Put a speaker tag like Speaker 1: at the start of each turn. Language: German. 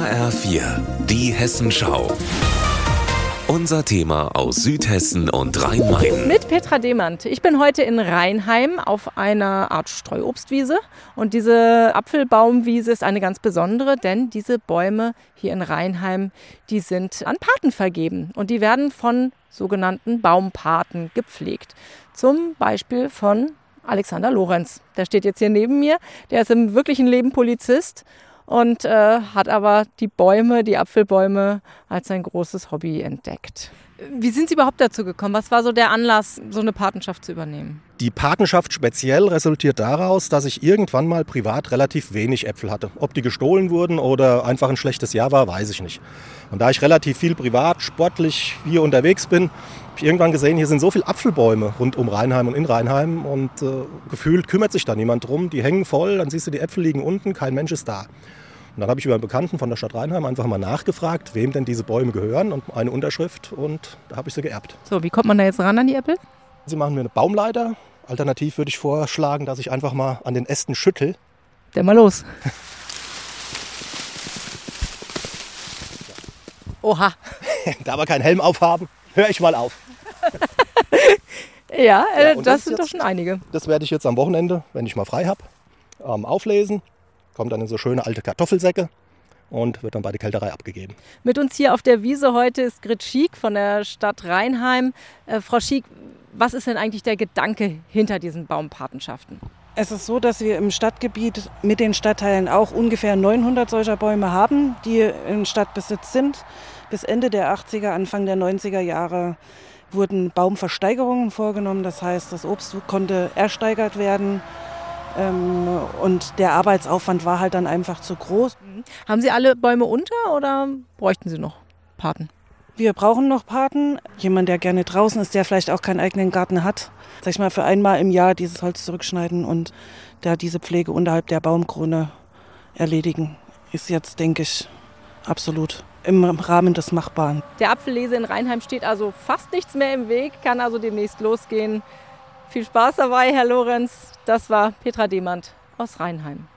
Speaker 1: HR4, die Hessenschau. Unser Thema aus Südhessen und Rhein-Main.
Speaker 2: Mit Petra Demand. Ich bin heute in Rheinheim auf einer Art Streuobstwiese. Und diese Apfelbaumwiese ist eine ganz besondere, denn diese Bäume hier in Rheinheim, die sind an Paten vergeben. Und die werden von sogenannten Baumpaten gepflegt. Zum Beispiel von Alexander Lorenz. Der steht jetzt hier neben mir. Der ist im wirklichen Leben Polizist und äh, hat aber die Bäume, die Apfelbäume, als sein großes Hobby entdeckt. Wie sind Sie überhaupt dazu gekommen? Was war so der Anlass, so eine Patenschaft zu übernehmen?
Speaker 3: Die Patenschaft speziell resultiert daraus, dass ich irgendwann mal privat relativ wenig Äpfel hatte. Ob die gestohlen wurden oder einfach ein schlechtes Jahr war, weiß ich nicht. Und da ich relativ viel privat, sportlich hier unterwegs bin, habe ich irgendwann gesehen, hier sind so viele Apfelbäume rund um Rheinheim und in Rheinheim und äh, gefühlt kümmert sich da niemand drum. Die hängen voll, dann siehst du, die Äpfel liegen unten, kein Mensch ist da. Und dann habe ich über einen Bekannten von der Stadt Rheinheim einfach mal nachgefragt, wem denn diese Bäume gehören und eine Unterschrift und da habe ich sie geerbt.
Speaker 2: So, wie kommt man da jetzt ran an die Äpfel?
Speaker 3: Sie machen mir eine Baumleiter. Alternativ würde ich vorschlagen, dass ich einfach mal an den Ästen schüttel.
Speaker 2: Der mal los. Oha.
Speaker 3: da wir keinen Helm aufhaben, höre ich mal auf.
Speaker 2: ja, äh,
Speaker 3: Ja,
Speaker 2: das,
Speaker 3: das
Speaker 2: sind
Speaker 3: jetzt-
Speaker 2: doch schon einige.
Speaker 3: Das werde ich jetzt am Wochenende, wenn ich mal frei habe, ähm, auflesen. Kommt dann in so schöne alte Kartoffelsäcke und wird dann bei der Kälterei abgegeben.
Speaker 2: Mit uns hier auf der Wiese heute ist Grit Schiek von der Stadt Rheinheim. Äh, Frau Schiek, was ist denn eigentlich der Gedanke hinter diesen Baumpatenschaften?
Speaker 4: Es ist so, dass wir im Stadtgebiet mit den Stadtteilen auch ungefähr 900 solcher Bäume haben, die in Stadtbesitz sind. Bis Ende der 80er, Anfang der 90er Jahre wurden Baumversteigerungen vorgenommen. Das heißt, das Obst konnte ersteigert werden. Ähm, und der Arbeitsaufwand war halt dann einfach zu groß.
Speaker 2: Haben Sie alle Bäume unter oder bräuchten Sie noch Paten?
Speaker 4: Wir brauchen noch Paten. Jemand, der gerne draußen ist, der vielleicht auch keinen eigenen Garten hat. Sag ich mal, für einmal im Jahr dieses Holz zurückschneiden und da diese Pflege unterhalb der Baumkrone erledigen, ist jetzt, denke ich, absolut im Rahmen des Machbaren.
Speaker 2: Der Apfellese in Rheinheim steht also fast nichts mehr im Weg, kann also demnächst losgehen. Viel Spaß dabei, Herr Lorenz. Das war Petra Demand aus Rheinheim.